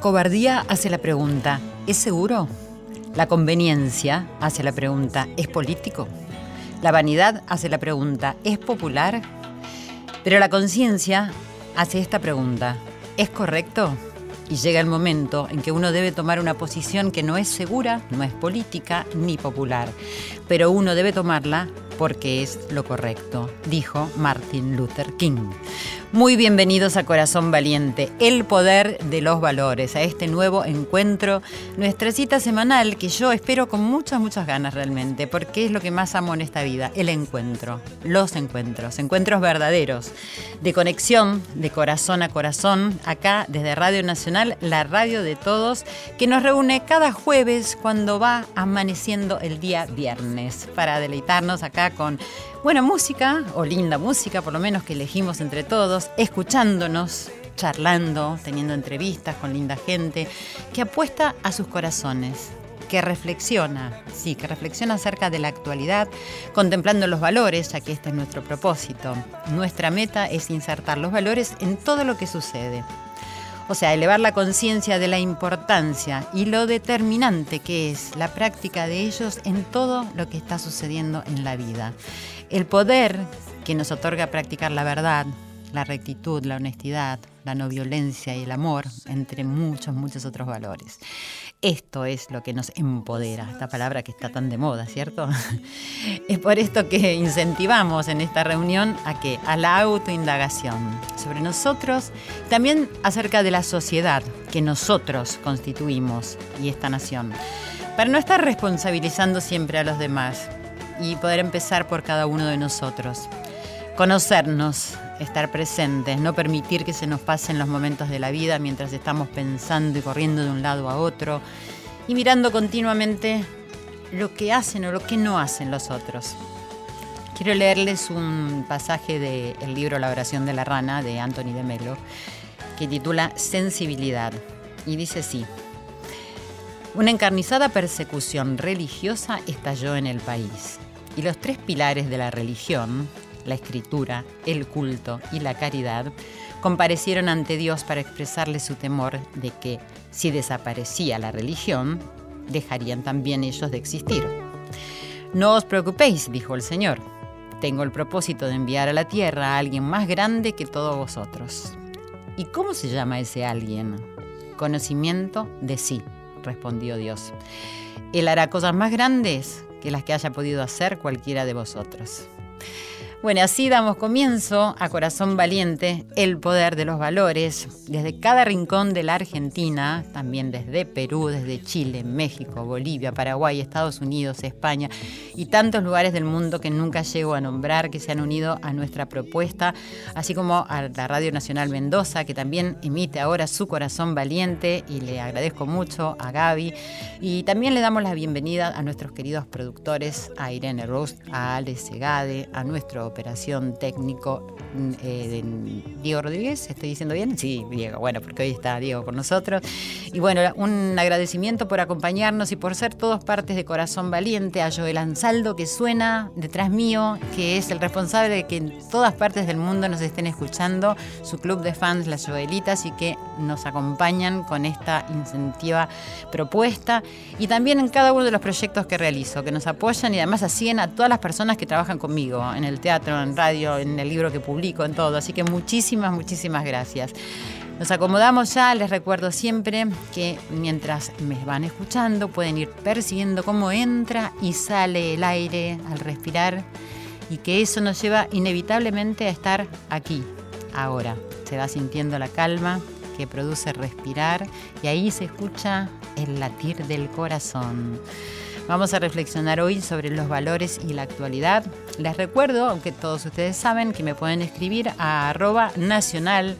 cobardía hace la pregunta, ¿es seguro? La conveniencia hace la pregunta, ¿es político? La vanidad hace la pregunta, ¿es popular? Pero la conciencia hace esta pregunta, ¿es correcto? Y llega el momento en que uno debe tomar una posición que no es segura, no es política ni popular, pero uno debe tomarla porque es lo correcto, dijo Martin Luther King. Muy bienvenidos a Corazón Valiente, el poder de los valores, a este nuevo encuentro, nuestra cita semanal que yo espero con muchas, muchas ganas realmente, porque es lo que más amo en esta vida, el encuentro, los encuentros, encuentros verdaderos, de conexión, de corazón a corazón, acá desde Radio Nacional, la radio de todos, que nos reúne cada jueves cuando va amaneciendo el día viernes, para deleitarnos acá con buena música, o linda música por lo menos que elegimos entre todos, escuchándonos, charlando, teniendo entrevistas con linda gente, que apuesta a sus corazones, que reflexiona, sí, que reflexiona acerca de la actualidad, contemplando los valores, ya que este es nuestro propósito. Nuestra meta es insertar los valores en todo lo que sucede. O sea, elevar la conciencia de la importancia y lo determinante que es la práctica de ellos en todo lo que está sucediendo en la vida. El poder que nos otorga practicar la verdad, la rectitud, la honestidad, la no violencia y el amor, entre muchos, muchos otros valores. Esto es lo que nos empodera, esta palabra que está tan de moda, ¿cierto? Es por esto que incentivamos en esta reunión a que a la autoindagación sobre nosotros, también acerca de la sociedad que nosotros constituimos y esta nación, para no estar responsabilizando siempre a los demás y poder empezar por cada uno de nosotros. Conocernos, estar presentes, no permitir que se nos pasen los momentos de la vida mientras estamos pensando y corriendo de un lado a otro y mirando continuamente lo que hacen o lo que no hacen los otros. Quiero leerles un pasaje del libro La oración de la rana de Anthony de Melo que titula Sensibilidad y dice así. Una encarnizada persecución religiosa estalló en el país y los tres pilares de la religión, la escritura, el culto y la caridad, comparecieron ante Dios para expresarle su temor de que, si desaparecía la religión, dejarían también ellos de existir. No os preocupéis, dijo el Señor. Tengo el propósito de enviar a la tierra a alguien más grande que todos vosotros. ¿Y cómo se llama ese alguien? Conocimiento de sí, respondió Dios. Él hará cosas más grandes que las que haya podido hacer cualquiera de vosotros. Bueno, así damos comienzo a Corazón Valiente, el poder de los valores, desde cada rincón de la Argentina, también desde Perú, desde Chile, México, Bolivia, Paraguay, Estados Unidos, España y tantos lugares del mundo que nunca llego a nombrar, que se han unido a nuestra propuesta, así como a la Radio Nacional Mendoza, que también emite ahora su Corazón Valiente y le agradezco mucho a Gaby. Y también le damos la bienvenida a nuestros queridos productores, a Irene Rost, a Ale Segade, a nuestro operación técnico eh, de Diego Rodríguez, ¿estoy diciendo bien? Sí, Diego, bueno, porque hoy está Diego con nosotros. Y bueno, un agradecimiento por acompañarnos y por ser todos partes de Corazón Valiente, a Joel Ansaldo que suena detrás mío, que es el responsable de que en todas partes del mundo nos estén escuchando, su club de fans, las Joelitas, y que nos acompañan con esta incentiva propuesta y también en cada uno de los proyectos que realizo, que nos apoyan y además así a todas las personas que trabajan conmigo en el teatro en radio, en el libro que publico, en todo. Así que muchísimas, muchísimas gracias. Nos acomodamos ya, les recuerdo siempre que mientras me van escuchando pueden ir percibiendo cómo entra y sale el aire al respirar y que eso nos lleva inevitablemente a estar aquí, ahora. Se va sintiendo la calma que produce respirar y ahí se escucha el latir del corazón. Vamos a reflexionar hoy sobre los valores y la actualidad. Les recuerdo, aunque todos ustedes saben, que me pueden escribir a arroba nacional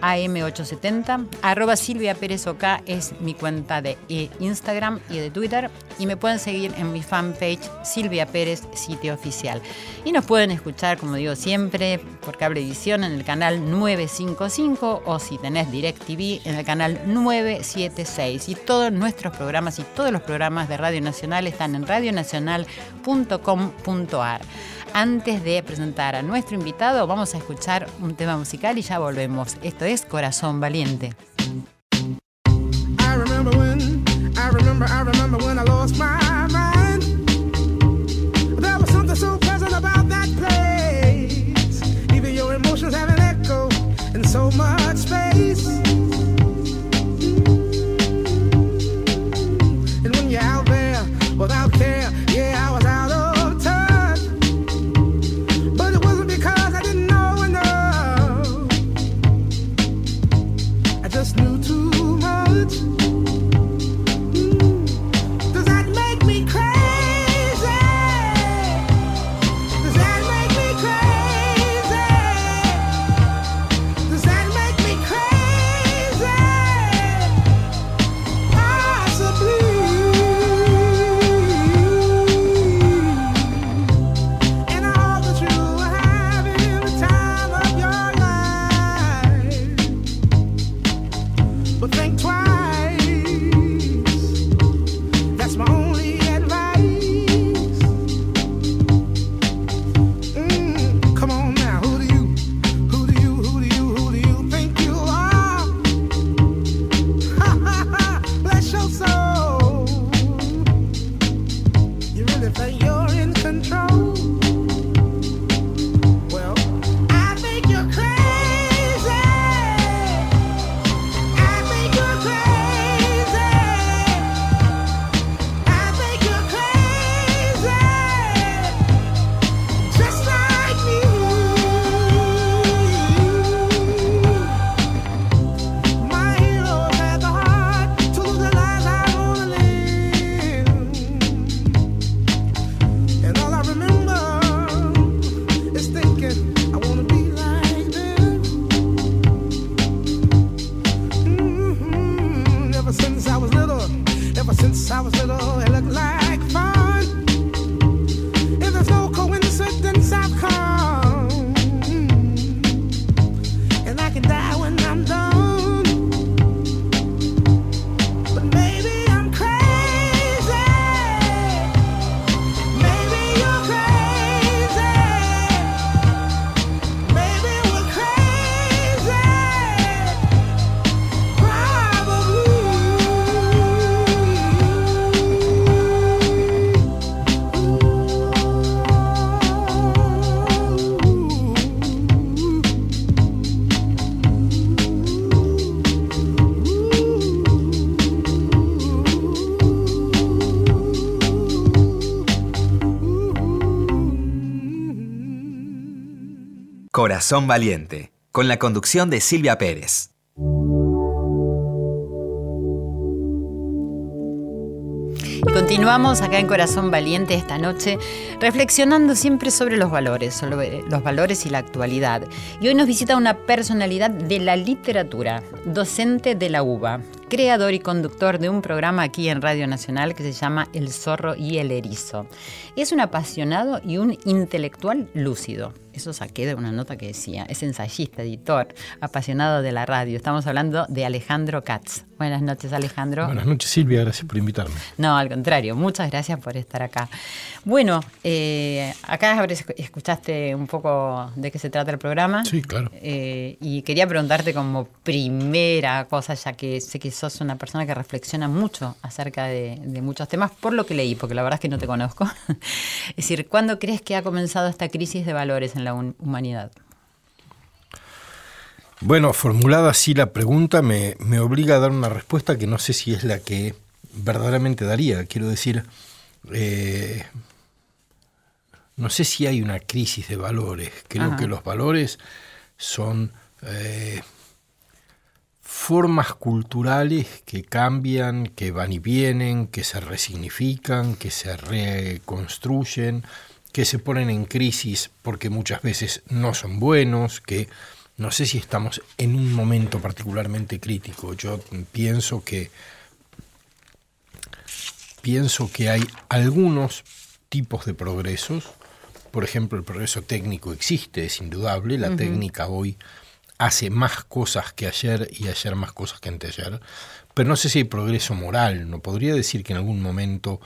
AM870. Arroba Silvia Pérez OK es mi cuenta de eh, Instagram y de Twitter. Y me pueden seguir en mi fanpage Silvia Pérez, sitio oficial. Y nos pueden escuchar, como digo siempre, por cablevisión en el canal 955 o si tenés DirecTV en el canal 976. Y todos nuestros programas y todos los programas de Radio Nacional están en radionacional.com.ar. Antes de presentar a nuestro invitado, vamos a escuchar un tema musical y ya volvemos. Esto es Corazón Valiente. ever since I was little, it looked like. Corazón Valiente, con la conducción de Silvia Pérez. Continuamos acá en Corazón Valiente esta noche, reflexionando siempre sobre los valores, sobre los valores y la actualidad. Y hoy nos visita una personalidad de la literatura, docente de la UBA, creador y conductor de un programa aquí en Radio Nacional que se llama El zorro y el erizo. Es un apasionado y un intelectual lúcido. Eso saqué de una nota que decía, es ensayista, editor, apasionado de la radio. Estamos hablando de Alejandro Katz. Buenas noches, Alejandro. Buenas noches, Silvia, gracias por invitarme. No, al contrario, muchas gracias por estar acá. Bueno, eh, acá escuchaste un poco de qué se trata el programa. Sí, claro. Eh, y quería preguntarte como primera cosa, ya que sé que sos una persona que reflexiona mucho acerca de, de muchos temas, por lo que leí, porque la verdad es que no te conozco. es decir, ¿cuándo crees que ha comenzado esta crisis de valores en la humanidad? Bueno, formulada así la pregunta me, obliga a dar una respuesta que no sé si es la que verdaderamente daría. Quiero decir, eh, no sé si hay una crisis de valores. Creo Ajá. que los valores son eh, formas culturales que cambian, que van y vienen, que se resignifican, que se reconstruyen, que se ponen en crisis porque muchas veces no son buenos, que no sé si estamos en un momento particularmente crítico. Yo pienso que pienso que hay algunos tipos de progresos. Por ejemplo, el progreso técnico existe, es indudable. La técnica hoy hace más cosas que ayer y ayer más cosas que anteayer. Pero no sé si hay progreso moral. No podría decir que en algún momento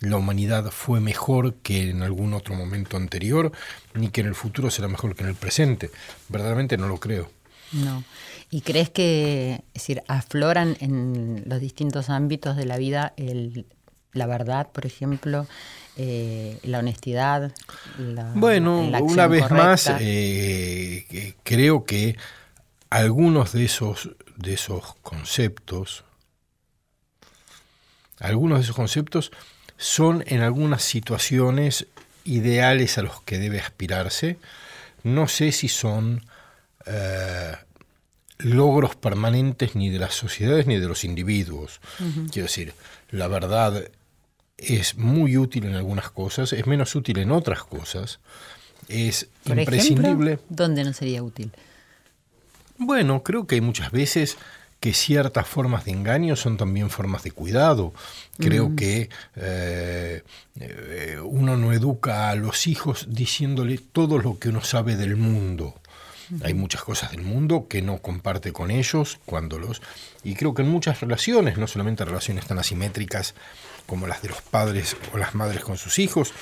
la humanidad fue mejor que en algún otro momento anterior, ni que en el futuro será mejor que en el presente. Verdaderamente no lo creo. No. ¿Y crees que decir, afloran en los distintos ámbitos de la vida el- la verdad, por ejemplo, eh, la honestidad? La, Bueno, la una vez más, eh, creo que algunos de esos, de esos conceptos, algunos de esos conceptos son en algunas situaciones ideales a los que debe aspirarse. No sé si son eh, logros permanentes ni de las sociedades ni de los individuos. Quiero decir, la verdad es muy útil en algunas cosas, es menos útil en otras cosas. Es Por imprescindible. ejemplo, ¿dónde no sería útil? Bueno, creo que hay muchas veces que ciertas formas de engaño son también formas de cuidado. Creo que eh, eh, uno no educa a los hijos diciéndole todo lo que uno sabe del mundo. Hay muchas cosas del mundo que no comparte con ellos cuando los... Y creo que en muchas relaciones, no solamente relaciones tan asimétricas como las de los padres o las madres con sus hijos,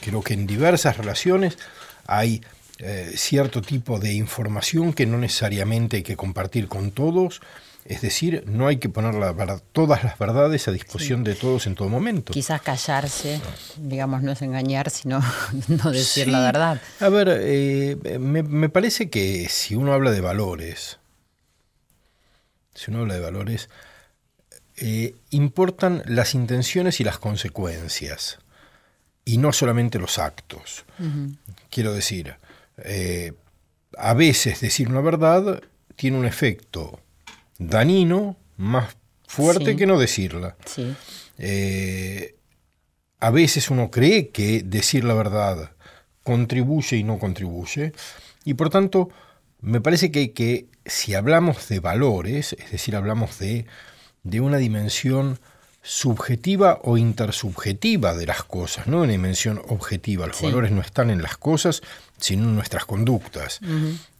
creo que en diversas relaciones hay eh, cierto tipo de información que no necesariamente hay que compartir con todos. Es decir, no hay que poner la todas las verdades a disposición de todos en todo momento. Quizás callarse, digamos, no es engañar, sino no decir la verdad. A ver, eh, me, me parece que si uno habla de valores, si uno habla de valores, eh, importan las intenciones y las consecuencias, y no solamente los actos. Quiero decir, eh, a veces decir una verdad tiene un efecto dañino más fuerte Sí. que no decirla. Sí. Eh, a veces uno cree que decir la verdad contribuye y no contribuye, y por tanto me parece que, que si hablamos de valores, es decir, hablamos de, de una dimensión subjetiva o intersubjetiva de las cosas, no una dimensión objetiva. Los Sí. valores no están en las cosas, sino en nuestras conductas.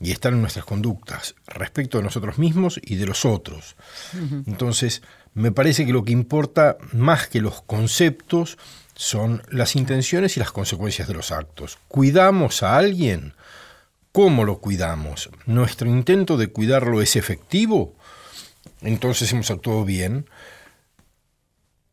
Y están en nuestras conductas respecto de nosotros mismos y de los otros. Entonces, me parece que lo que importa más que los conceptos son las intenciones y las consecuencias de los actos. ¿Cuidamos a alguien? ¿Cómo lo cuidamos? ¿Nuestro intento de cuidarlo es efectivo? Entonces hemos actuado bien.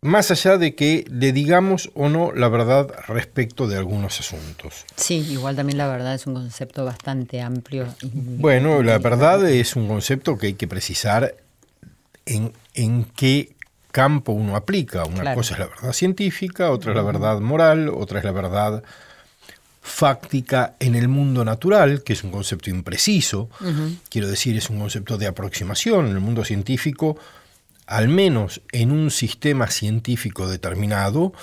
Más allá de que le digamos o no la verdad respecto de algunos asuntos. Sí, igual también la verdad es un concepto bastante amplio. y- Bueno, la verdad es un concepto que hay que precisar en, en qué campo uno aplica. Una Claro. cosa es la verdad científica, otra es la verdad moral, otra es la verdad fáctica en el mundo natural, que es un concepto impreciso. Quiero decir, es un concepto de aproximación. En el mundo científico, al menos en un sistema científico determinado,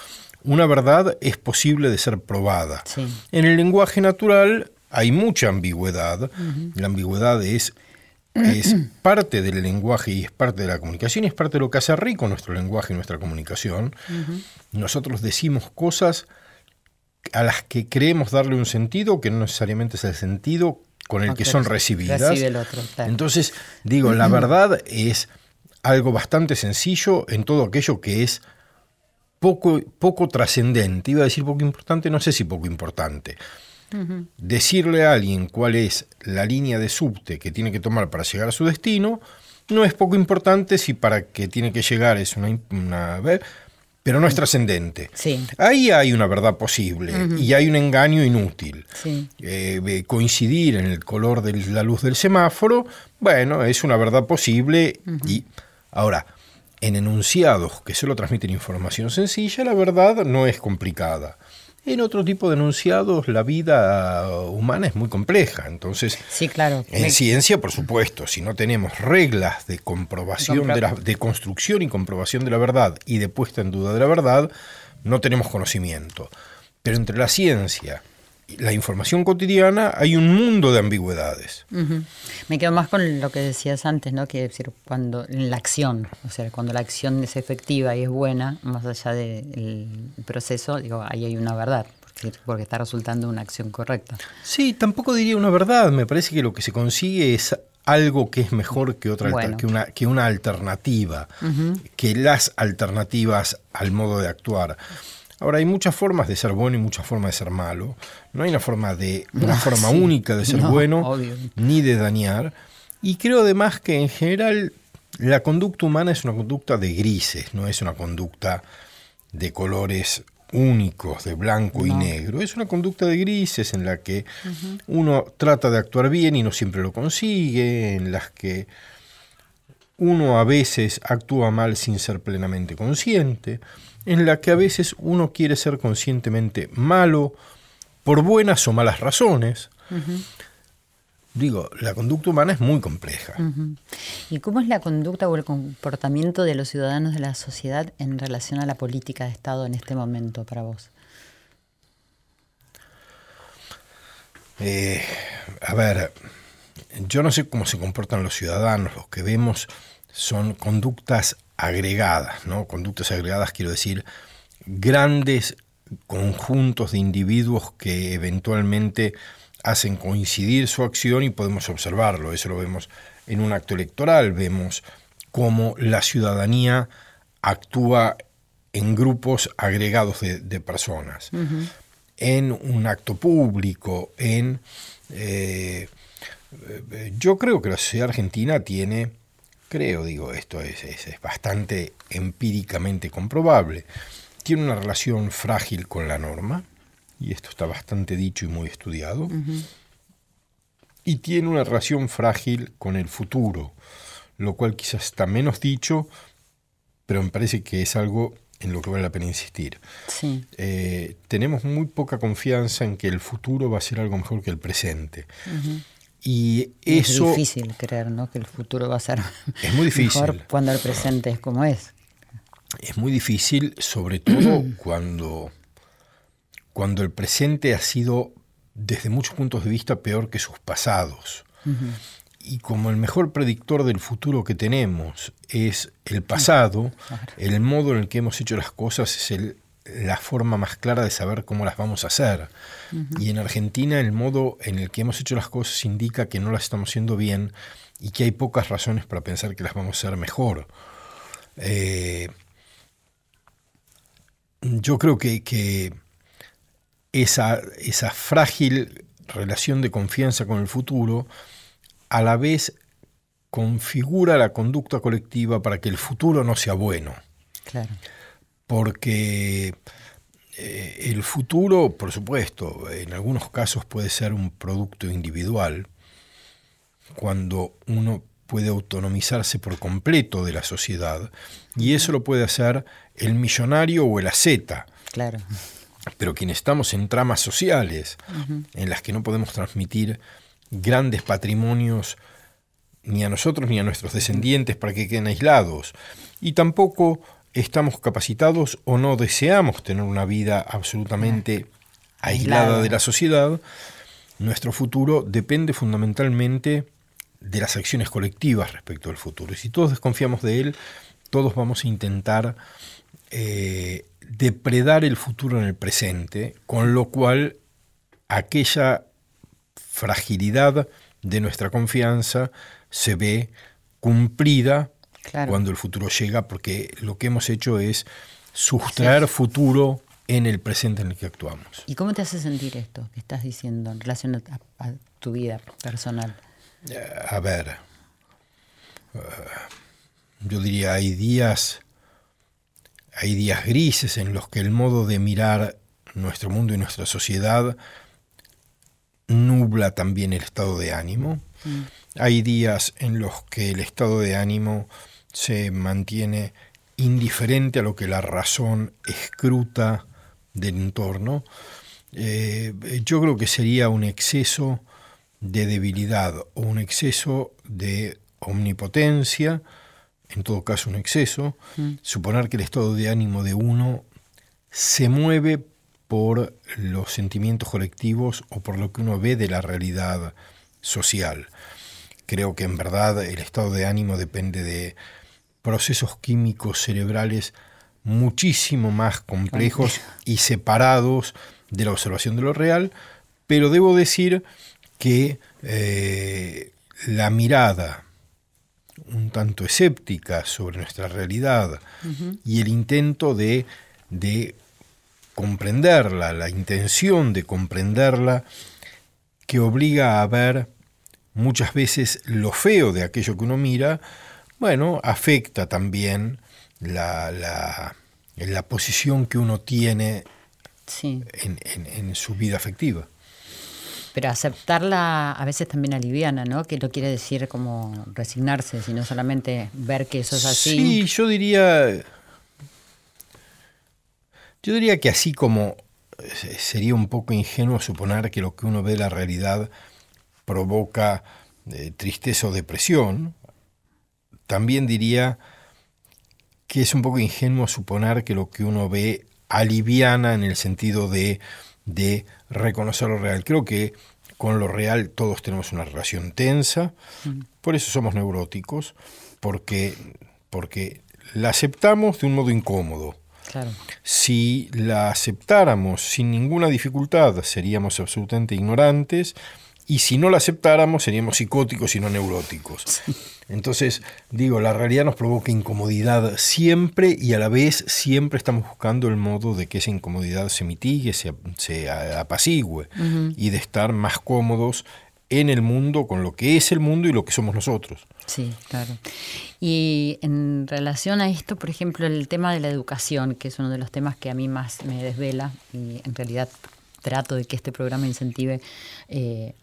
una verdad es posible de ser probada. Sí. En el lenguaje natural hay mucha ambigüedad. La ambigüedad es, es parte del lenguaje y es parte de la comunicación y es parte de lo que hace rico nuestro lenguaje y nuestra comunicación. Nosotros decimos cosas a las que creemos darle un sentido que no necesariamente es el sentido con el que son reci- recibidas. recibe el otro, claro. Entonces, digo, la verdad es algo bastante sencillo en todo aquello que es poco, poco trascendente. Iba a decir poco importante, no sé si poco importante. Decirle a alguien cuál es la línea de subte que tiene que tomar para llegar a su destino no es poco importante si para que tiene que llegar es una... pero no es trascendente. Sí. Ahí hay una verdad posible y hay un engaño inútil. Sí. Eh, eh, coincidir en el color de la luz del semáforo, bueno, es una verdad posible y ahora, en enunciados que solo transmiten información sencilla, la verdad no es complicada. En otro tipo de enunciados, la vida humana es muy compleja. Entonces, sí, claro. en ciencia, por supuesto, si no tenemos reglas de comprobación, de, la, de construcción y comprobación de la verdad y de puesta en duda de la verdad, no tenemos conocimiento. Pero entre la ciencia la información cotidiana hay un mundo de ambigüedades. Me quedo más con lo que decías antes, ¿no? Que decir, cuando la acción, o sea, cuando la acción es efectiva y es buena, más allá del proceso, digo, ahí hay una verdad. Porque, está resultando una acción correcta. Sí, tampoco diría una verdad. Me parece que lo que se consigue es algo que es mejor que otra que una que una alternativa, que las alternativas al modo de actuar. Ahora, hay muchas formas de ser bueno y muchas formas de ser malo. No hay una forma, de, una forma única de ser bueno ni de dañar. Y creo además que en general la conducta humana es una conducta de grises, no es una conducta de colores únicos, de blanco y negro. Es una conducta de grises en la que uno trata de actuar bien y no siempre lo consigue, en las que uno a veces actúa mal sin ser plenamente consciente en la que a veces uno quiere ser conscientemente malo por buenas o malas razones. Digo, la conducta humana es muy compleja. ¿Y cómo es la conducta o el comportamiento de los ciudadanos de la sociedad en relación a la política de Estado en este momento para vos? Eh, a ver, yo no sé cómo se comportan los ciudadanos, los que vemos son conductas agregadas, ¿no? Conductas agregadas quiero decir grandes conjuntos de individuos que eventualmente hacen coincidir su acción y podemos observarlo. Eso lo vemos en un acto electoral, vemos cómo la ciudadanía actúa en grupos agregados de, personas. En un acto público, en... Eh, eh, yo creo que la sociedad argentina tiene creo, digo, esto es, bastante empíricamente comprobable, tiene una relación frágil con la norma, y esto está bastante dicho y muy estudiado, y tiene una relación frágil con el futuro, lo cual quizás está menos dicho, pero me parece que es algo en lo que vale la pena insistir. Eh, tenemos muy poca confianza en que el futuro va a ser algo mejor que el presente. Y eso... Es difícil creer, ¿no? Que el futuro va a ser es muy difícil. mejor cuando el presente es como es. Es muy difícil, sobre todo cuando, cuando el presente ha sido, desde muchos puntos de vista, peor que sus pasados. Y como el mejor predictor del futuro que tenemos es el pasado, el modo en el que hemos hecho las cosas es el la forma más clara de saber cómo las vamos a hacer. Y en Argentina el modo en el que hemos hecho las cosas indica que no las estamos haciendo bien y que hay pocas razones para pensar que las vamos a hacer mejor. Eh, yo creo que, esa, esa frágil relación de confianza con el futuro a la vez configura la conducta colectiva para que el futuro no sea bueno. Claro porque eh, el futuro, por supuesto, en algunos casos puede ser un producto individual, cuando uno puede autonomizarse por completo de la sociedad, y eso lo puede hacer el millonario o el asceta. Claro. Pero quienes estamos en tramas sociales, en las que no podemos transmitir grandes patrimonios ni a nosotros ni a nuestros descendientes para que queden aislados, y tampoco estamos capacitados o no deseamos tener una vida absolutamente aislada de la sociedad, nuestro futuro depende fundamentalmente de las acciones colectivas respecto al futuro. Y si todos desconfiamos de él, todos vamos a intentar eh, depredar el futuro en el presente, con lo cual aquella fragilidad de nuestra confianza se ve cumplida cuando el futuro llega, porque lo que hemos hecho es sustraer futuro en el presente en el que actuamos. ¿Y cómo te hace sentir esto que estás diciendo en relación a, tu vida personal? Eh, a ver, eh, yo diría, hay días, hay días grises en los que el modo de mirar nuestro mundo y nuestra sociedad nubla también el estado de ánimo. Mm. Hay días en los que el estado de ánimo se mantiene indiferente a lo que la razón escruta del entorno. eh, yo creo que sería un exceso de debilidad o un exceso de omnipotencia, en todo caso un exceso, Mm. suponer que el estado de ánimo de uno se mueve por los sentimientos colectivos o por lo que uno ve de la realidad social. Creo que en verdad el estado de ánimo depende de procesos químicos cerebrales muchísimo más complejos y separados de la observación de lo real, pero debo decir que eh, la mirada un tanto escéptica sobre nuestra realidad y el intento de, de comprenderla, la intención de comprenderla, que obliga a ver muchas veces lo feo de aquello que uno mira, bueno, afecta también la, la, la posición que uno tiene Sí. en, en- en su vida afectiva. Pero aceptarla a veces también aliviana, ¿no? Que no quiere decir como resignarse, sino solamente ver que eso es así. Sí, yo diría. Yo diría que así como eh, sería un poco ingenuo suponer que lo que uno ve de la realidad provoca eh, tristeza o depresión, también diría que es un poco ingenuo suponer que lo que uno ve aliviana en el sentido de, de reconocer lo real. Creo que con lo real todos tenemos una relación tensa, por eso somos neuróticos, porque, porque la aceptamos de un modo incómodo. Claro. Si la aceptáramos sin ninguna dificultad, seríamos absolutamente ignorantes, y si no la aceptáramos, seríamos psicóticos y no neuróticos. Entonces, digo, la realidad nos provoca incomodidad siempre y a la vez siempre estamos buscando el modo de que esa incomodidad se mitigue, se, se apacigüe y de estar más cómodos en el mundo con lo que es el mundo y lo que somos nosotros. Sí, claro. Y en relación a esto, por ejemplo, el tema de la educación, que es uno de los temas que a mí más me desvela y en realidad trato de que este programa incentive eh,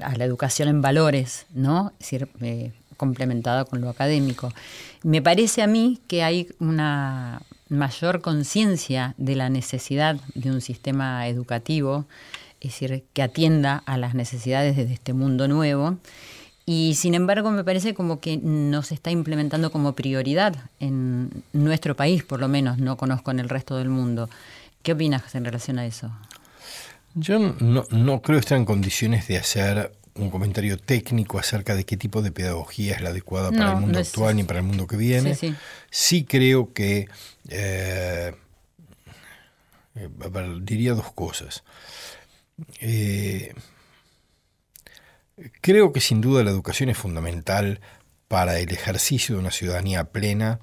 a la educación en valores, ¿no? Es decir, eh, complementada con lo académico. Me parece a mí que hay una mayor conciencia de la necesidad de un sistema educativo, es decir, que atienda a las necesidades de este mundo nuevo. Y sin embargo, me parece como que no se está implementando como prioridad en nuestro país, por lo menos, no conozco en el resto del mundo. ¿Qué opinas en relación a eso? Yo no, no creo estar en condiciones de hacer un comentario técnico acerca de qué tipo de pedagogía es la adecuada para No, el mundo no es- actual ni para el mundo que viene. Sí, sí. Sí creo que, eh, diría dos cosas. Eh, creo que sin duda la educación es fundamental para el ejercicio de una ciudadanía plena,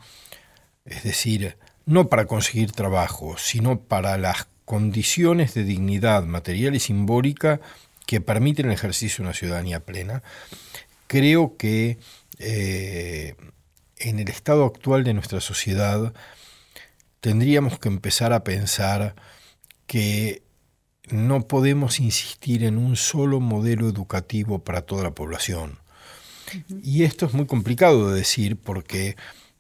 es decir, no para conseguir trabajo, sino para las condiciones de dignidad material y simbólica que permiten el ejercicio de una ciudadanía plena. Creo que eh, en el estado actual de nuestra sociedad tendríamos que empezar a pensar que no podemos insistir en un solo modelo educativo para toda la población. Y esto es muy complicado de decir porque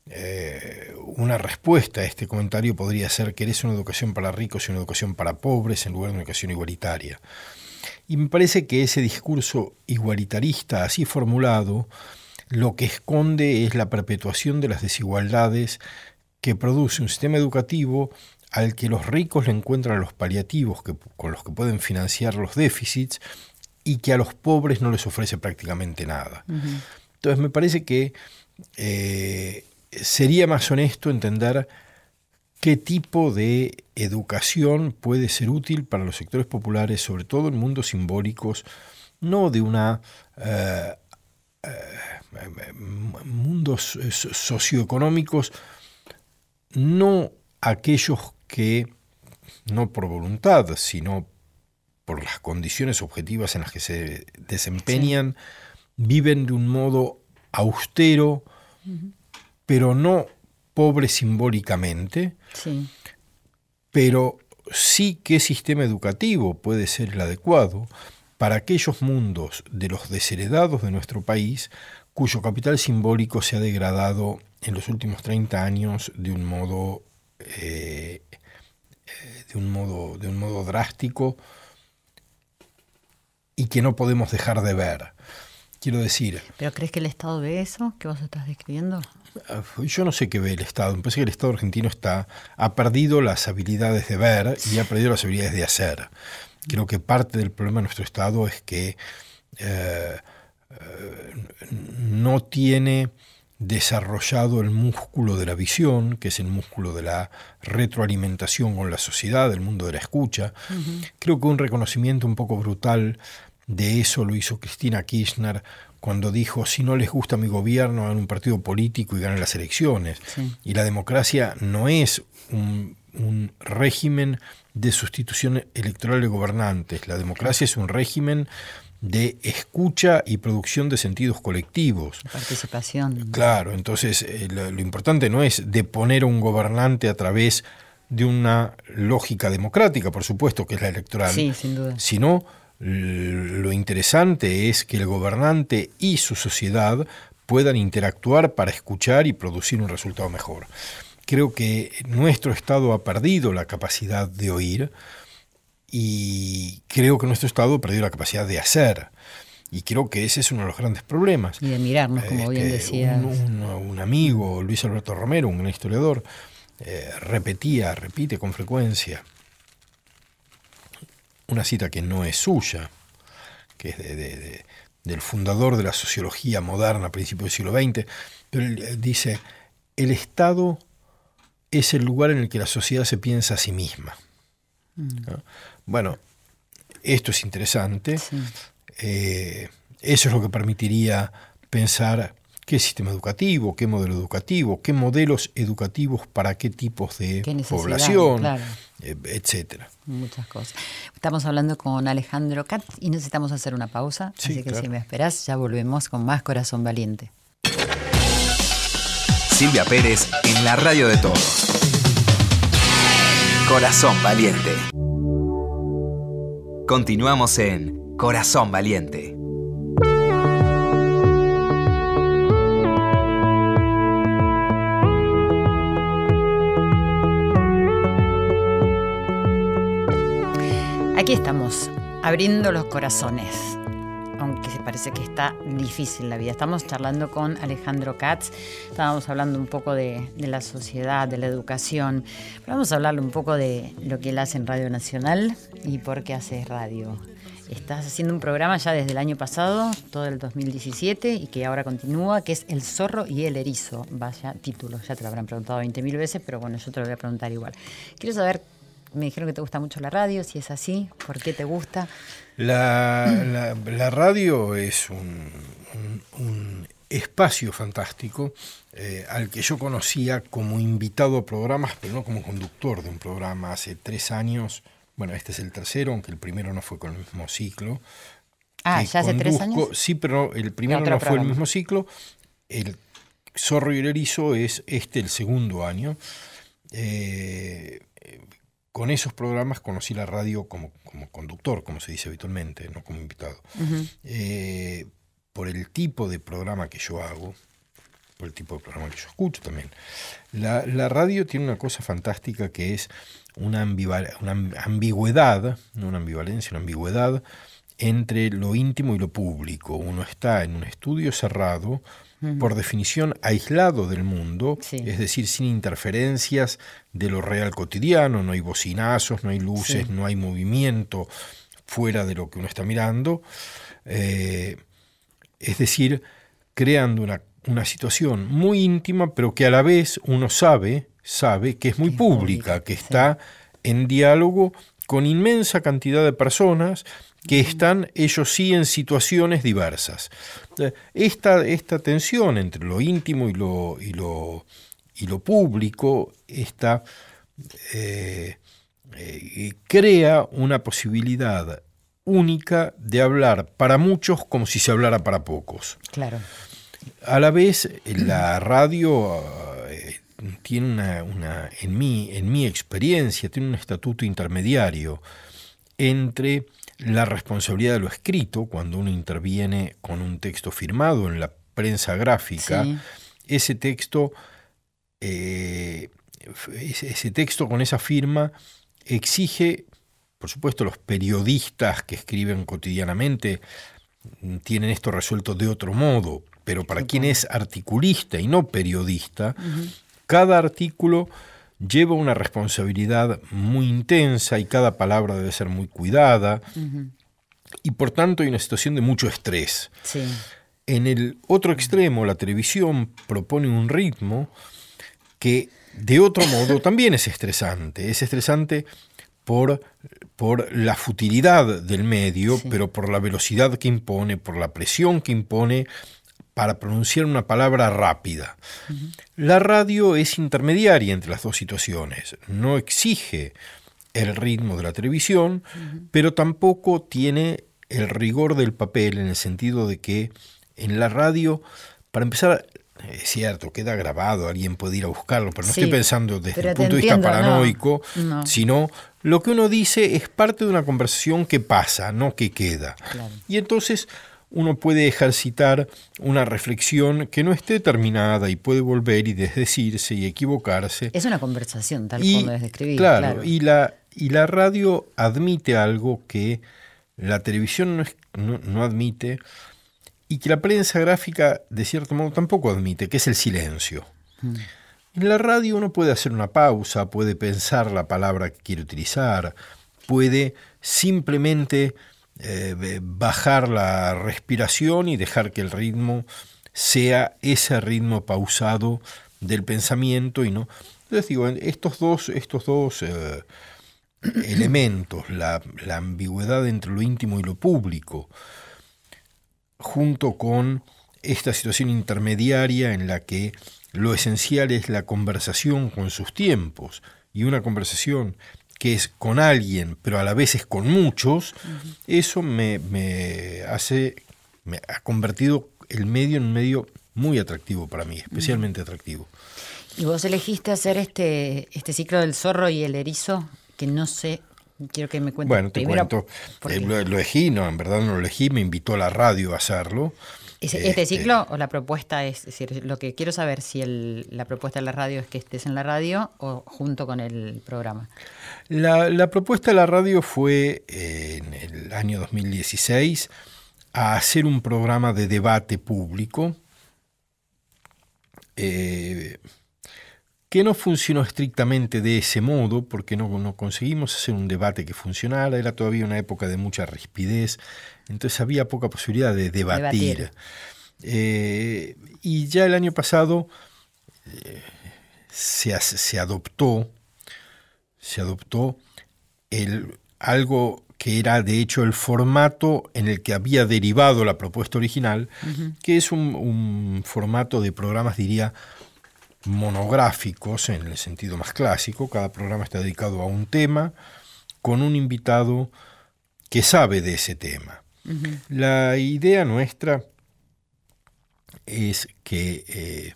eh, una respuesta a este comentario podría ser que eres una educación para ricos y una educación para pobres en lugar de una educación igualitaria. Y me parece que ese discurso igualitarista así formulado lo que esconde es la perpetuación de las desigualdades que produce un sistema educativo al que los ricos le encuentran los paliativos que, con los que pueden financiar los déficits y que a los pobres no les ofrece prácticamente nada. Entonces me parece que eh, sería más honesto entender qué tipo de educación puede ser útil para los sectores populares, sobre todo en mundos simbólicos, no de una eh, eh, mundos eh, so- socioeconómicos, no aquellos que, no por voluntad, sino por las condiciones objetivas en las que se desempeñan, viven de un modo austero, pero no pobre simbólicamente, Sí, pero sí qué sistema educativo puede ser el adecuado para aquellos mundos de los desheredados de nuestro país cuyo capital simbólico se ha degradado en los últimos 30 años de un modo, eh, eh, de un modo, de un modo drástico y que no podemos dejar de ver. Quiero decir... ¿Pero crees que el Estado ve eso que vos estás describiendo? Ah, yo no sé qué ve el Estado. Me parece que el Estado argentino está, ha perdido las habilidades de ver y ha perdido las habilidades de hacer. Creo que parte del problema de nuestro Estado es que eh, eh, no tiene desarrollado el músculo de la visión, que es el músculo de la retroalimentación con la sociedad, el mundo de la escucha. Creo que un reconocimiento un poco brutal de eso lo hizo Cristina Kirchner cuando dijo, si no les gusta mi gobierno, hagan un partido político y ganen las elecciones. Y la democracia no es un, un régimen de sustitución electoral de gobernantes. La democracia es un régimen de escucha y producción de sentidos colectivos. Participación. Claro, entonces eh, lo, importante no es deponer a un gobernante a través de una lógica democrática, por supuesto, que es la electoral, sí, sin duda. sino lo interesante es que el gobernante y su sociedad puedan interactuar para escuchar y producir un resultado mejor. Creo que nuestro Estado ha perdido la capacidad de oír, y creo que nuestro Estado ha perdido la capacidad de hacer. Y creo que ese es uno de los grandes problemas. Y de mirarnos, como bien decía. Un, amigo, Luis Alberto Romero, un gran historiador, eh, repetía, repite con frecuencia una cita que no es suya, que es del fundador de la sociología moderna a principios del siglo XX, pero él dice, el Estado es el lugar en el que la sociedad se piensa a sí misma. Mm. Bueno, esto es interesante. Eh, eso es lo que permitiría pensar qué sistema educativo, qué modelo educativo, qué modelos educativos para qué tipos de población, eh, etcétera. Muchas cosas. Estamos hablando con Alejandro Katz y necesitamos hacer una pausa, así que si me esperás ya volvemos con más Corazón Valiente. Silvia Pérez en la radio de todos. Corazón Valiente. Continuamos en Corazón Valiente. Aquí estamos, abriendo los corazones aunque se parece que está difícil la vida. Estamos charlando con Alejandro Katz, estábamos hablando un poco de, la sociedad, de la educación, vamos a hablarle un poco de lo que él hace en Radio Nacional y por qué hace radio. Estás haciendo un programa ya desde el año pasado, todo el 2017, y que ahora continúa, que es El zorro y el erizo. Vaya título, ya te lo habrán preguntado 20.000 veces, pero bueno, yo te lo voy a preguntar igual. Quiero saber, me dijeron que te gusta mucho la radio, si es así, por qué te gusta. La, radio es un, espacio fantástico eh, al que yo conocía como invitado a programas, pero no como conductor de un programa hace tres años. Bueno, este es el tercero, aunque el primero no fue con el mismo ciclo. Ah, ya hace tres años. Sí, pero el primero no fue el mismo ciclo. El Zorro y el Erizo es este el segundo año. Eh, con esos programas conocí la radio como, como, conductor, como se dice habitualmente, no como invitado. Eh, por el tipo de programa que yo hago, por el tipo de programa que yo escucho también. La, radio tiene una cosa fantástica que es una, una ambigüedad, no una ambivalencia, una ambigüedad entre lo íntimo y lo público. Uno está en un estudio cerrado, por definición aislado del mundo, es decir, sin interferencias de lo real cotidiano, no hay bocinazos, no hay luces, no hay movimiento fuera de lo que uno está mirando, eh, es decir, creando una, situación muy íntima, pero que a la vez uno sabe, sabe que es muy pública, que está en diálogo con inmensa cantidad de personas, que están ellos sí en situaciones diversas. Esta, esta tensión entre lo íntimo y lo, y lo, y lo público esta, eh, eh, crea una posibilidad única de hablar para muchos como si se hablara para pocos. Claro. A la vez, la radio eh, tiene una, una, en, mi, en mi experiencia, tiene un estatuto intermediario entre la responsabilidad de lo escrito, cuando uno interviene con un texto firmado en la prensa gráfica, ese texto, eh, ese texto con esa firma exige por supuesto, los periodistas que escriben cotidianamente tienen esto resuelto de otro modo, pero para quien es articulista y no periodista, cada artículo lleva una responsabilidad muy intensa y cada palabra debe ser muy cuidada y por tanto hay una situación de mucho estrés. En el otro extremo, la televisión propone un ritmo que de otro modo también es estresante. Es estresante por, por la futilidad del medio, pero por la velocidad que impone, por la presión que impone para pronunciar una palabra rápida. La radio es intermediaria entre las dos situaciones. No exige el ritmo de la televisión, pero tampoco tiene el rigor del papel en el sentido de que en la radio, para empezar, es cierto, queda grabado, alguien puede ir a buscarlo, pero no estoy pensando desde el punto de vista paranoico, sino lo que uno dice es parte de una conversación que pasa, no que queda. Y entonces uno puede ejercitar una reflexión que no esté terminada y puede volver y desdecirse y equivocarse. Es una conversación, tal como es describir. Claro, Y, la, y la radio admite algo que la televisión no, no admite y que la prensa gráfica, de cierto modo, tampoco admite, que es el silencio. Mm. En la radio uno puede hacer una pausa, puede pensar la palabra que quiere utilizar, puede simplemente eh, bajar la respiración y dejar que el ritmo sea ese ritmo pausado del pensamiento y no. Entonces digo, estos dos, estos dos eh, elementos, la, la ambigüedad entre lo íntimo y lo público, junto con esta situación intermediaria en la que lo esencial es la conversación con sus tiempos y una conversación que es con alguien, pero a la vez es con muchos, eso me, hace, me ha convertido el medio en un medio muy atractivo para mí, especialmente atractivo. ¿Y vos elegiste hacer este, este ciclo del zorro y el erizo? Que no sé Quiero que me cuentes. Bueno, te cuento. Eh, lo, elegí, no, en verdad no lo elegí, me invitó a la radio a hacerlo. ¿Este, este ciclo o la propuesta es, decir, lo que quiero saber si la propuesta de la radio es que estés en la radio o junto con el programa? La, propuesta de la radio fue eh, en el año 2016 a hacer un programa de debate público. Eh, que no funcionó estrictamente de ese modo, porque no, conseguimos hacer un debate que funcionara, era todavía una época de mucha rispidez, entonces había poca posibilidad de debatir. Eh, y ya el año pasado eh, se, se, adoptó, se adoptó el, algo que era de hecho el formato en el que había derivado la propuesta original, que es un, un formato de programas, diría, monográficos en el sentido más clásico, cada programa está dedicado a un tema con un invitado que sabe de ese tema. La idea nuestra es que, eh,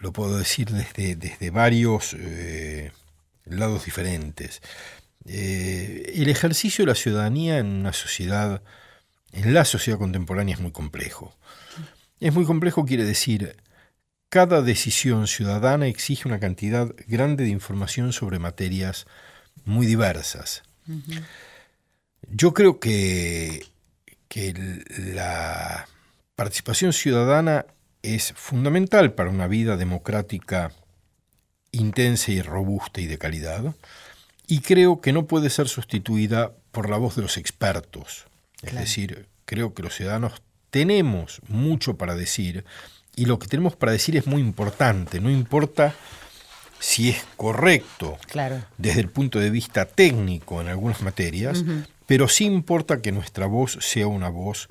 lo puedo decir desde, desde varios eh, lados diferentes, eh, el ejercicio de la ciudadanía en una sociedad, en la sociedad contemporánea es muy complejo. Es muy complejo quiere decir cada decisión ciudadana exige una cantidad grande de información sobre materias muy diversas. Yo creo que, que la participación ciudadana es fundamental para una vida democrática intensa y robusta y de calidad, y creo que no puede ser sustituida por la voz de los expertos. Es decir, creo que los ciudadanos tenemos mucho para decir y lo que tenemos para decir es muy importante, no importa si es correcto desde el punto de vista técnico en algunas materias, pero sí importa que nuestra voz sea una voz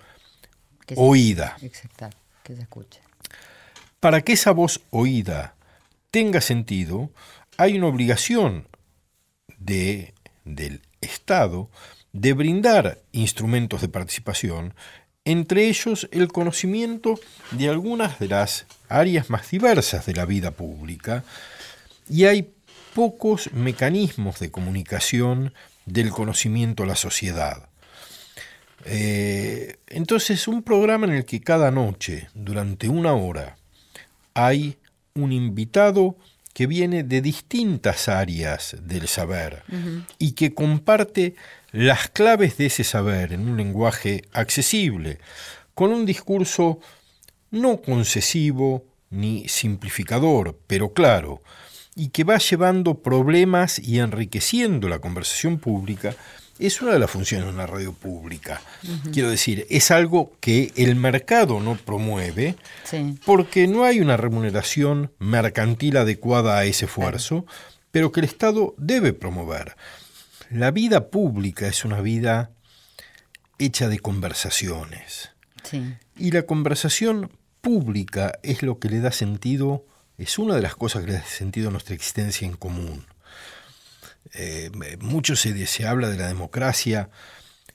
oída. Exacto, que se escuche. Para que esa voz oída tenga sentido, hay una obligación de, del Estado de brindar instrumentos de participación entre ellos el conocimiento de algunas de las áreas más diversas de la vida pública, y hay pocos mecanismos de comunicación del conocimiento a la sociedad. Eh, entonces, un programa en el que cada noche, durante una hora, hay un invitado que viene de distintas áreas del saber y que comparte las claves de ese saber en un lenguaje accesible, con un discurso no concesivo ni simplificador, pero claro, y que va llevando problemas y enriqueciendo la conversación pública, es una de las funciones de una radio pública. Quiero decir, es algo que el mercado no promueve porque no hay una remuneración mercantil adecuada a ese esfuerzo, pero que el Estado debe promover. La vida pública es una vida hecha de conversaciones. Y la conversación pública es lo que le da sentido, es una de las cosas que le da sentido a nuestra existencia en común. Eh, mucho se, se, habla de la democracia.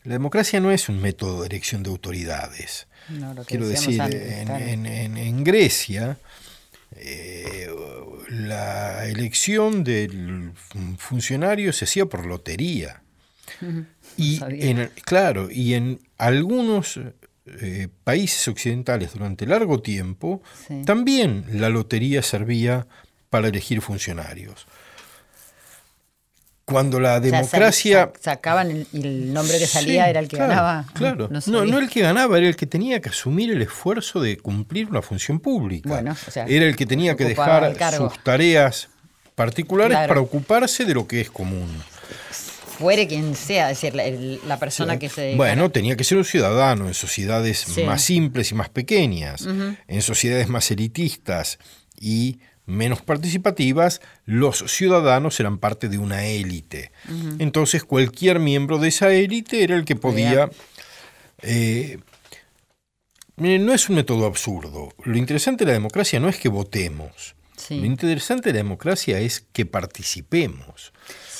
La democracia no es un método de elección de autoridades. Quiero decir, en, Grecia, eh, la elección del funcionario se hacía por lotería. Y en, claro, y en algunos eh, países occidentales durante largo tiempo, también la lotería servía para elegir funcionarios cuando la democracia... sacaban el nombre que salía era el que ganaba. Claro, no, no, el que ganaba, era el que tenía que asumir el esfuerzo de cumplir una función pública. era el que tenía que dejar sus tareas particulares para ocuparse de lo que es común. Fuere quien sea, es decir, la, persona que se... Bueno, tenía que ser un ciudadano en sociedades más simples y más pequeñas, en sociedades más elitistas y menos participativas, los ciudadanos eran parte de una élite. Entonces cualquier miembro de esa élite era el que podía... Eh, no es un método absurdo. Lo interesante de la democracia no es que votemos. Lo interesante de la democracia es que participemos.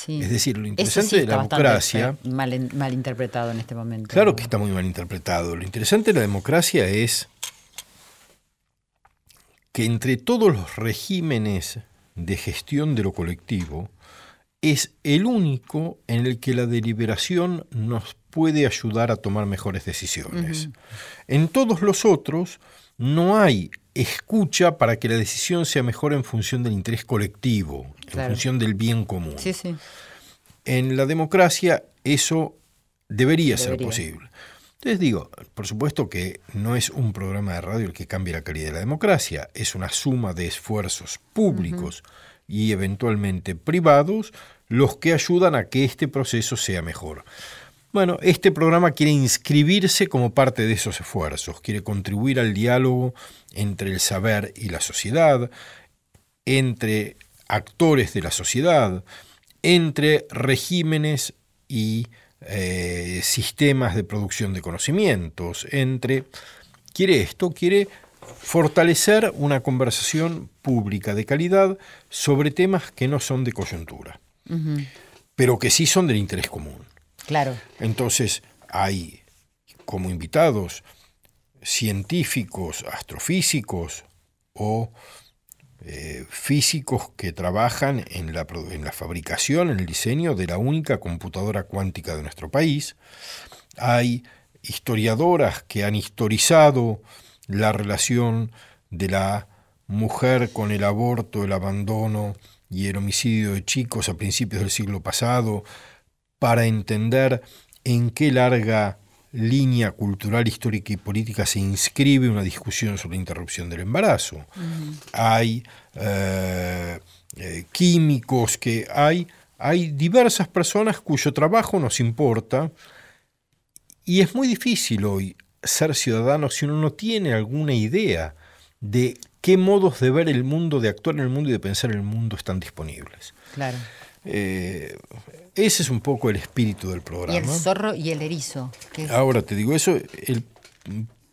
Es decir, lo interesante de la democracia... Mal, mal interpretado en este momento. Claro que está muy mal interpretado. Lo interesante de la democracia es que entre todos los regímenes de gestión de lo colectivo, es el único en el que la deliberación nos puede ayudar a tomar mejores decisiones. En todos los otros no hay escucha para que la decisión sea mejor en función del interés colectivo, en función del bien común. En la democracia eso debería. ser posible. Entonces digo, por supuesto que no es un programa de radio el que cambie la calidad de la democracia, es una suma de esfuerzos públicos y eventualmente privados los que ayudan a que este proceso sea mejor. Bueno, este programa quiere inscribirse como parte de esos esfuerzos, quiere contribuir al diálogo entre el saber y la sociedad, entre actores de la sociedad, entre regímenes y eh, sistemas de producción de conocimientos, entre... Quiere esto, quiere fortalecer una conversación pública de calidad sobre temas que no son de coyuntura, pero que sí son del interés común. Entonces, hay como invitados científicos, astrofísicos o eh, físicos que trabajan en la, en la fabricación, en el diseño de la única computadora cuántica de nuestro país. Hay historiadoras que han historizado la relación de la mujer con el aborto, el abandono y el homicidio de chicos a principios del siglo pasado, para entender en qué larga línea cultural, histórica y política se inscribe una discusión sobre la interrupción del embarazo. Hay eh, eh, químicos, que hay, hay diversas personas cuyo trabajo nos importa y es muy difícil hoy ser ciudadano si uno no tiene alguna idea de qué modos de ver el mundo, de actuar en el mundo y de pensar en el mundo están disponibles. Claro. Eh, ese es un poco el espíritu del programa. Y el zorro y el erizo. Ahora te digo eso, el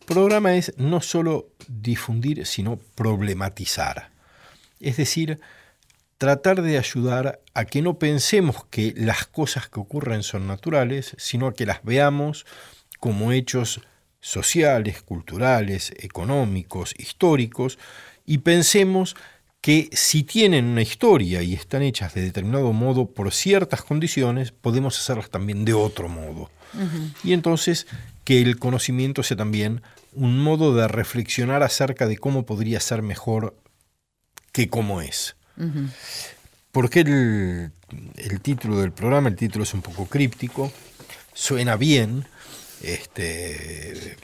programa es no solo difundir, sino problematizar. Es decir, tratar de ayudar a que no pensemos que las cosas que ocurren son naturales, sino a que las veamos como hechos sociales, culturales, económicos, históricos, y pensemos que si tienen una historia y están hechas de determinado modo por ciertas condiciones, podemos hacerlas también de otro modo. Y entonces que el conocimiento sea también un modo de reflexionar acerca de cómo podría ser mejor que cómo es. ¿Por qué el, el título del programa? El título es un poco críptico, suena bien, este,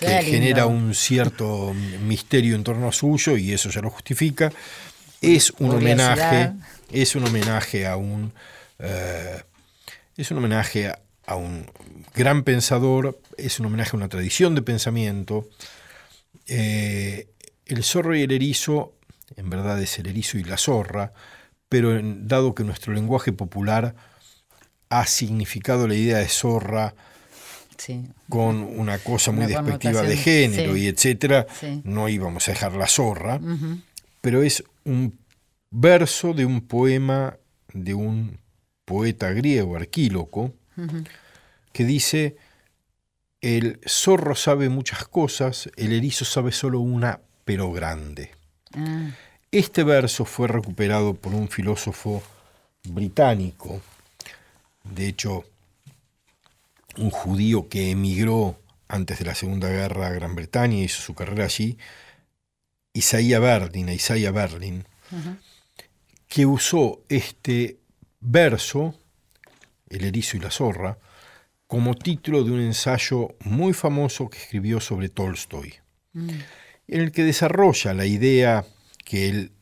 que lindo. genera un cierto misterio en torno a suyo y eso ya lo justifica. Es un Curiosidad. homenaje, es un homenaje a un eh, es un homenaje a, a un gran pensador, es un homenaje a una tradición de pensamiento. Eh, el zorro y el erizo, en verdad es el erizo y la zorra, pero en- dado que nuestro lenguaje popular ha significado la idea de zorra Sí. con una cosa muy Una despectiva de género sí. y etcétera, Sí. no íbamos a dejar la zorra, pero es un verso de un poema de un poeta griego, Arquíloco, que dice, el zorro sabe muchas cosas, el erizo sabe solo una, pero grande. Ah, Este verso fue recuperado por un filósofo británico, de hecho, un judío que emigró antes de la Segunda Guerra a Gran Bretaña y hizo su carrera allí, Isaiah Berlin, Isaiah Berlin, que usó este verso, El erizo y la zorra, como título de un ensayo muy famoso que escribió sobre Tolstoy, Mm. en el que desarrolla la idea que él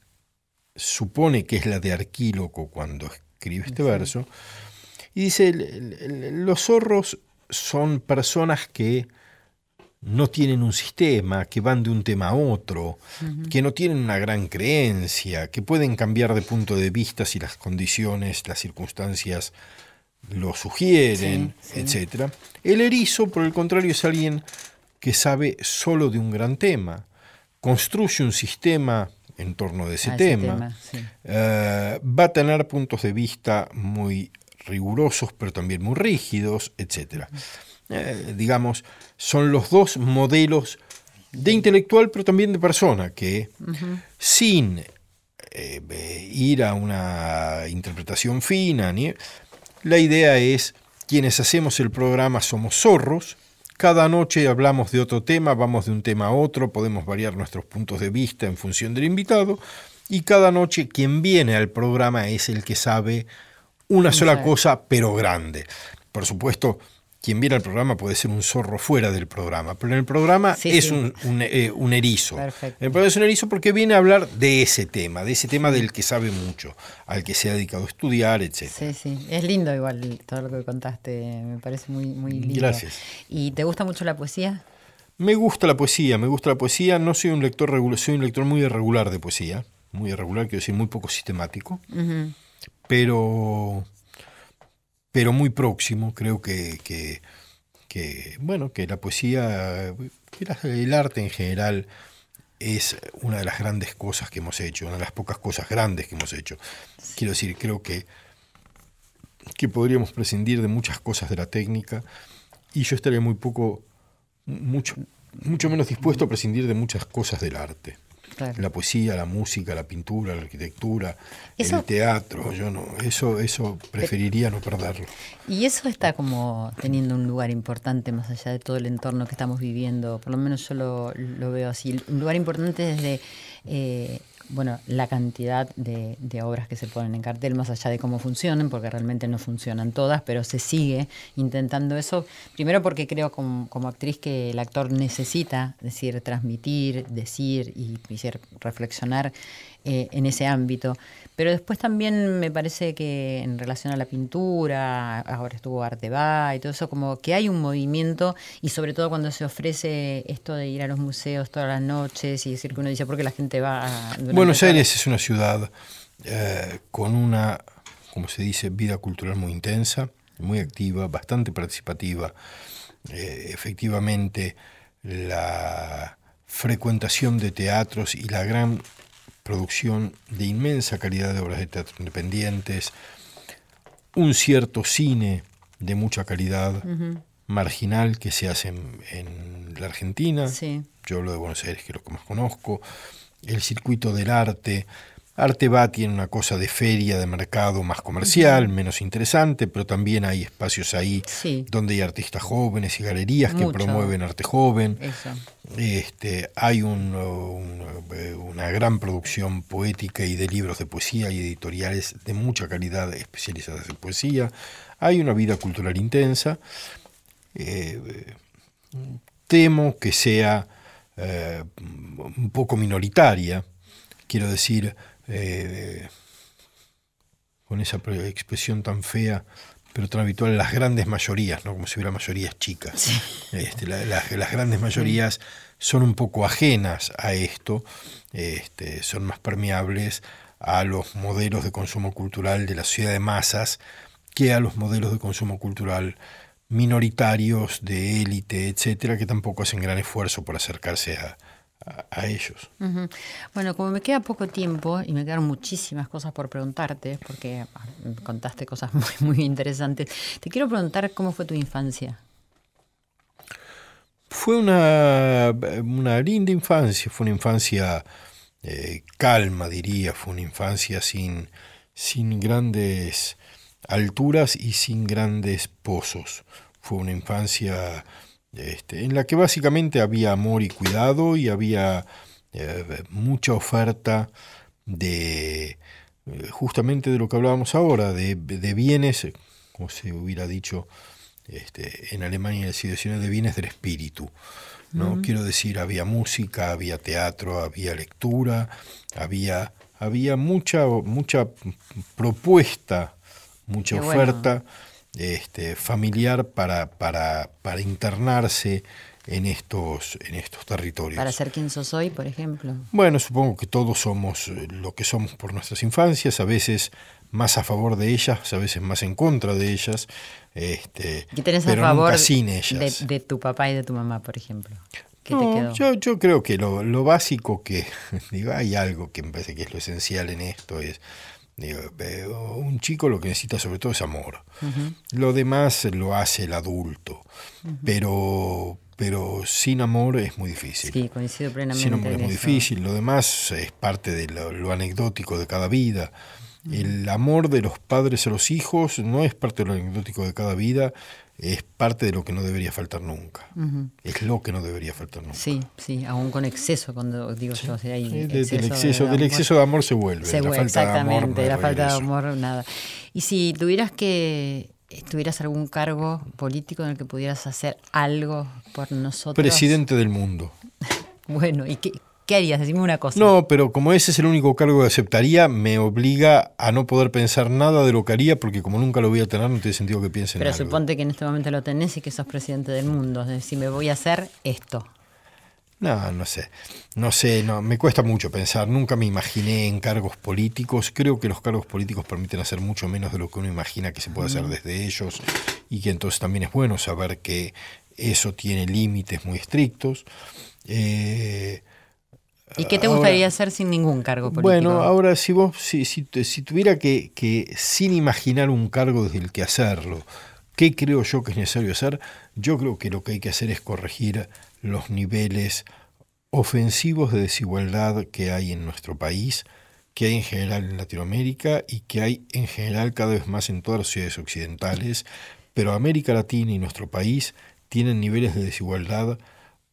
supone que es la de Arquíloco cuando escribe este verso, y dice, los zorros son personas que no tienen un sistema, que van de un tema a otro, que no tienen una gran creencia, que pueden cambiar de punto de vista si las condiciones, las circunstancias lo sugieren, Sí, sí. etc. El erizo, por el contrario, es alguien que sabe solo de un gran tema, construye un sistema en torno de ese Ah, ese tema, tema, sí. eh, va a tener puntos de vista muy rigurosos, pero también muy rígidos, etc. Eh, digamos, son los dos modelos de intelectual, pero también de persona, que sin eh, eh, ir a una interpretación fina, ni- la idea es, quienes hacemos el programa somos zorros, cada noche hablamos de otro tema, vamos de un tema a otro, podemos variar nuestros puntos de vista en función del invitado, y cada noche quien viene al programa es el que sabe una sola cosa, pero grande. Por supuesto, quien viene al programa puede ser un zorro fuera del programa, pero en el programa Sí, es sí. un, un, eh, un erizo. Perfecto. El programa es un erizo porque viene a hablar de ese tema, de ese tema del que sabe mucho, al que se ha dedicado a estudiar, etc. Sí, sí. Es lindo igual todo lo que contaste. Me parece muy, muy lindo. Gracias. ¿Y te gusta mucho la poesía? Me gusta la poesía, me gusta la poesía. No soy un lector regular, soy un lector muy irregular de poesía, muy irregular, quiero decir, muy poco sistemático, Ujú. Pero, pero muy próximo. Creo que, que, bueno, que la poesía, que el arte en general es una de las grandes cosas que hemos hecho, una de las pocas cosas grandes que hemos hecho. Quiero decir, creo que, que podríamos prescindir de muchas cosas de la técnica y yo estaría muy poco, mucho, mucho menos dispuesto a prescindir de muchas cosas del arte. Claro. La poesía, la música, la pintura, la arquitectura, Eso- el teatro, yo no, eso, eso preferiría no perderlo. Y eso está como teniendo un lugar importante más allá de todo el entorno que estamos viviendo, por lo menos yo lo, lo veo así, un lugar importante desde, eh, bueno, la cantidad de, de obras que se ponen en cartel, más allá de cómo funcionan, porque realmente no funcionan todas, pero se sigue intentando eso, primero porque creo como, actriz que el actor necesita decir, transmitir, decir y, y reflexionar eh, en ese ámbito. Pero después también me parece que en relación a la pintura, ahora estuvo Arte Va y todo eso, como que hay un movimiento y sobre todo cuando se ofrece esto de ir a los museos todas las noches y decir que uno dice, ¿por qué la gente va a... Buenos Aires es una ciudad eh, con una, como se dice, vida cultural muy intensa, muy activa, bastante participativa. Eh, efectivamente, la frecuentación de teatros y la gran producción de inmensa calidad de obras de teatro independientes, un cierto cine de mucha calidad marginal que se hace en, en la Argentina, Sí. yo hablo de Buenos Aires, que es lo que más conozco, el circuito del arte. Arte va tiene una cosa de feria, de mercado más comercial, menos interesante, pero también hay espacios ahí Sí. donde hay artistas jóvenes y galerías que promueven arte joven. Eso. Este, hay un, un, una gran producción poética y de libros de poesía y editoriales de mucha calidad especializadas en poesía. Hay una vida cultural intensa. Eh, temo que sea eh, un poco minoritaria. Quiero decir, eh, con esa pre- expresión tan fea, pero tan habitual, las grandes mayorías, ¿no? como si hubiera mayorías chicas. Este, la- la- las grandes mayorías son un poco ajenas a esto, este, son más permeables a los modelos de consumo cultural de la sociedad de masas que a los modelos de consumo cultural minoritarios, de élite, etcétera, que tampoco hacen gran esfuerzo por acercarse a, a- a ellos. Bueno, como me queda poco tiempo y me quedaron muchísimas cosas por preguntarte, porque ah, contaste cosas muy, muy interesantes, te quiero preguntar cómo fue tu infancia. Fue una, una linda infancia, fue una infancia eh, calma, diría, fue una infancia sin, sin grandes alturas y sin grandes pozos. Fue una infancia este, en la que básicamente había amor y cuidado y había eh, mucha oferta de eh, justamente de lo que hablábamos ahora, de, de bienes, como se hubiera dicho este, en Alemania en el siglo XIX, de bienes del espíritu. ¿no? Quiero decir, había música, había teatro, había lectura, había, había mucha, mucha propuesta, mucha Qué bueno. Este, familiar para, para, para internarse en estos, en estos territorios. Para ser quien sos hoy, por ejemplo. Bueno, supongo que todos somos eh, lo que somos por nuestras infancias, a veces más a favor de ellas, a veces más en contra de ellas, este, ¿Qué tenés pero a favor nunca sin de, ellas. de tu papá y de tu mamá, por ejemplo? ¿Qué No, te quedó? yo, yo creo que lo, lo básico que, digo, hay algo que me parece que es lo esencial en esto, es, un chico lo que necesita sobre todo es amor. Lo demás lo hace el adulto, pero, pero sin amor es muy difícil. Sí, coincido plenamente. Sin amor es muy eso. difícil, lo demás es parte de lo, lo anecdótico de cada vida. El amor de los padres a los hijos no es parte de lo anecdótico de cada vida, es parte de lo que no debería faltar nunca. Es lo que no debería faltar nunca. Sí, sí, aún con exceso, cuando digo yo, o sea, hay de- del, exceso exceso, de del exceso de amor se vuelve. Se la vuelve, falta de amor no exactamente, hay la falta de amor, nada. Y si tuvieras que, tuvieras algún cargo político en el que pudieras hacer algo por nosotros. Presidente del mundo. Bueno, ¿y qué, qué harías? Decime una cosa. No, pero como ese es el único cargo que aceptaría, me obliga a no poder pensar nada de lo que haría, porque como nunca lo voy a tener, no tiene sentido que piense en Pero suponte que en este momento lo tenés y que sos presidente del mundo. Es decir, me voy a hacer esto. No, no sé. No sé, no, me cuesta mucho pensar. Nunca me imaginé en cargos políticos. Creo que los cargos políticos permiten hacer mucho menos de lo que uno imagina que se puede hacer desde ellos y que entonces también es bueno saber que eso tiene límites muy estrictos. Eh, ¿Y qué te Ahora- gustaría hacer sin ningún cargo político? bueno, ahora si vos, si, si, si tuviera que, que sin imaginar un cargo desde el que hacerlo, ¿qué creo yo que es necesario hacer? Yo creo que lo que hay que hacer es corregir los niveles ofensivos de desigualdad que hay en nuestro país, que hay en general en Latinoamérica y que hay en general cada vez más en todas las ciudades occidentales, pero América Latina y nuestro país tienen niveles de desigualdad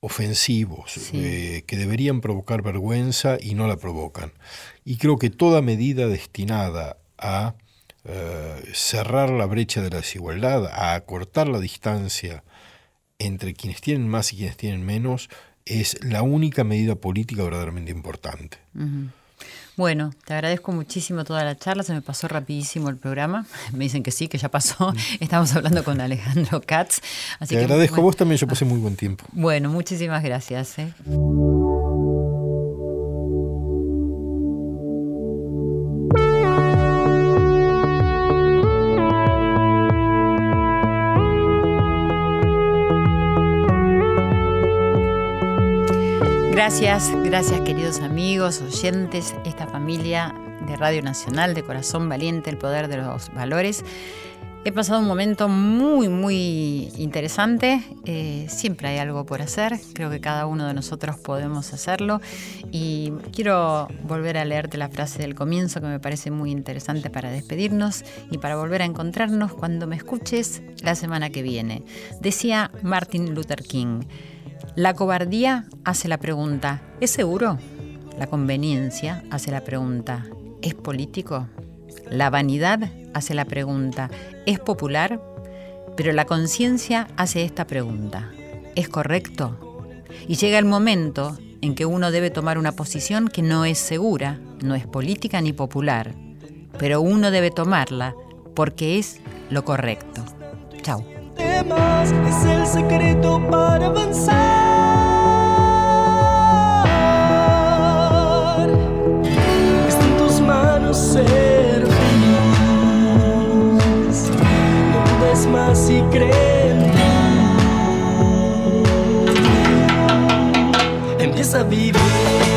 ofensivos Sí. eh, que deberían provocar vergüenza y no la provocan. Y creo que toda medida destinada a eh, cerrar la brecha de la desigualdad, a acortar la distancia entre quienes tienen más y quienes tienen menos, es la única medida política verdaderamente importante. Bueno, te agradezco muchísimo toda la charla, se me pasó rapidísimo el programa. Me dicen que sí, que ya pasó. Estamos hablando con Alejandro Katz. Así Te que, agradezco a bueno, vos también, yo pasé muy buen tiempo. Bueno, muchísimas gracias. ¿eh? Gracias, gracias queridos amigos, oyentes, esta familia de Radio Nacional de Corazón Valiente, el poder de los valores. He pasado un momento muy, muy interesante. Eh, siempre hay algo por hacer. Creo que cada uno de nosotros podemos hacerlo. Y quiero volver a leerte la frase del comienzo que me parece muy interesante para despedirnos y para volver a encontrarnos cuando me escuches la semana que viene. Decía Martin Luther King, la cobardía hace la pregunta, ¿es seguro? La conveniencia hace la pregunta, ¿es político? La vanidad hace la pregunta, ¿es popular? Pero la conciencia hace esta pregunta, ¿es correcto? Y llega el momento en que uno debe tomar una posición que no es segura, no es política ni popular, pero uno debe tomarla porque es lo correcto. Chao. Ser feliz. No dudes más en ti. Empieza a vivir.